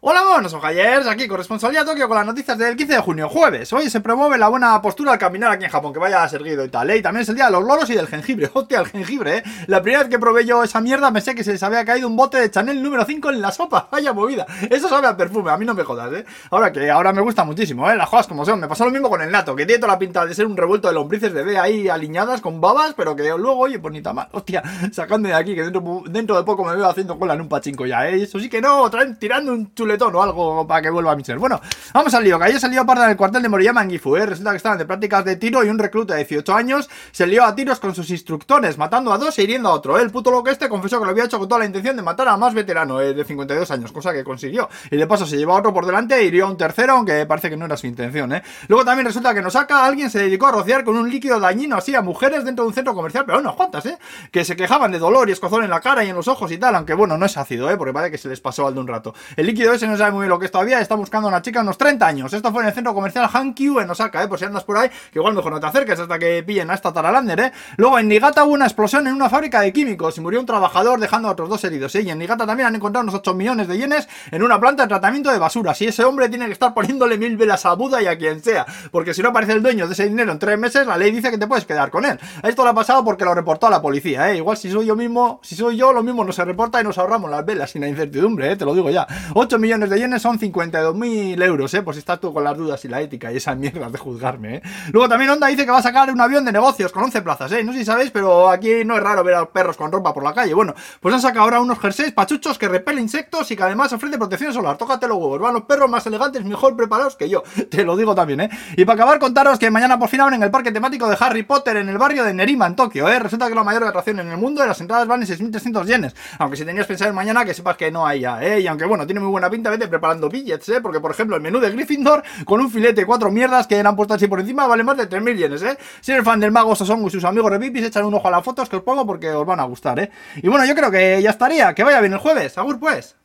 Hola, buenos ojayers, aquí corresponsalía Tokio con las noticias del 15 de junio, jueves. Hoy se promueve la buena postura al caminar aquí en Japón, que vaya seguido y tal, ¿eh? Y también es el día de los loros y del jengibre. Hostia, el jengibre, ¿eh? La primera vez que probé yo esa mierda pensé que se les había caído un bote de Chanel número 5 en la sopa. Vaya movida. Eso sabe a perfume, a mí no me jodas, ¿eh? Ahora que ahora me gusta muchísimo, ¿eh? Las cosas como son. Me pasó lo mismo con el nato, que tiene toda la pinta de ser un revuelto de lombrices de B ahí aliñadas con babas, pero que luego, oye, pues ni tan mal. Hostia, sacando de aquí, que dentro, de poco me veo haciendo cola en un pachinko ya, ¿eh? Eso sí que no, traen tirando un chuletón algo para que vuelva a mi ser. Bueno, vamos al lío, que ayer salió parda en el cuartel de Moriyama en Gifu, ¿eh? Resulta que estaban de prácticas de tiro y un recluta de 18 años se lió a tiros con sus instructores, matando a dos e hiriendo a otro. El puto loco este confesó que lo había hecho con toda la intención de matar a más veterano, ¿eh? de 52 años, cosa que consiguió. Y de paso se llevó a otro por delante e hirió a un tercero, aunque parece que no era su intención, ¿eh? Luego también resulta que nos saca alguien se dedicó a rociar con un líquido dañino así a mujeres dentro de un centro comercial, pero unas cuantas, ¿eh? Que se quejaban de dolor y escozón en la cara y en los ojos y tal, aunque bueno, no es ácido, ¿eh? Porque parece que se les pasó al de un rato. El líquido ese no sabe muy bien lo que es todavía, está buscando a una chica de unos 30 años. Esto fue en el centro comercial Hankyu en Osaka, ¿eh? Por si andas por ahí, que igual mejor no te acerques hasta que pillen a esta Taralander, ¿eh? Luego en Nigata hubo una explosión en una fábrica de químicos y murió un trabajador dejando a otros dos heridos, ¿eh? Y en Nigata también han encontrado unos 8 millones de yenes en una planta de tratamiento de basura. Si ese hombre tiene que estar poniéndole mil velas a Buda y a quien sea, porque si no aparece el dueño de ese dinero en tres meses, la ley dice que te puedes quedar con él. Esto lo ha pasado porque lo reportó a la policía, ¿eh? Igual si soy yo mismo, si soy yo, lo mismo no se reporta y nos ahorramos las velas sin la incertidumbre, ¿eh? Te lo digo ya. 8 millones de yenes son 52.000 euros, ¿eh? Si estás tú con las dudas y la ética y esas mierdas de juzgarme, ¿eh? Luego también Honda dice que va a sacar un avión de negocios con 11 plazas, ¿eh? No sé si sabéis, pero aquí no es raro ver a perros con ropa por la calle. Bueno, pues han sacado ahora unos jerseys pachuchos que repelen insectos y que además ofrece protección solar. Tócate los huevos, van los perros más elegantes, mejor preparados que yo. Te lo digo también, ¿eh? Y para acabar, contaros que mañana por fin abren el parque temático de Harry Potter en el barrio de Nerima, en Tokio, ¿eh? Resulta que la mayor atracción en el mundo y las entradas van en 6.300 yenes. Aunque si tenías pensado en mañana, que sepas que no hay ya, ¿eh? Y aunque bueno, tiene muy buena pinta, vete preparando billets, ¿eh? Porque por ejemplo, el menú de Gryffindor con un filete, cuatro mierdas que han puesto así por encima, vale más de 3.000 yenes, ¿eh? Si eres fan del mago Sosongo y sus amigos Revipis, echan un ojo a las fotos que os pongo porque os van a gustar, ¿eh? Y bueno, yo creo que ya estaría. Que vaya bien el jueves. Agur pues.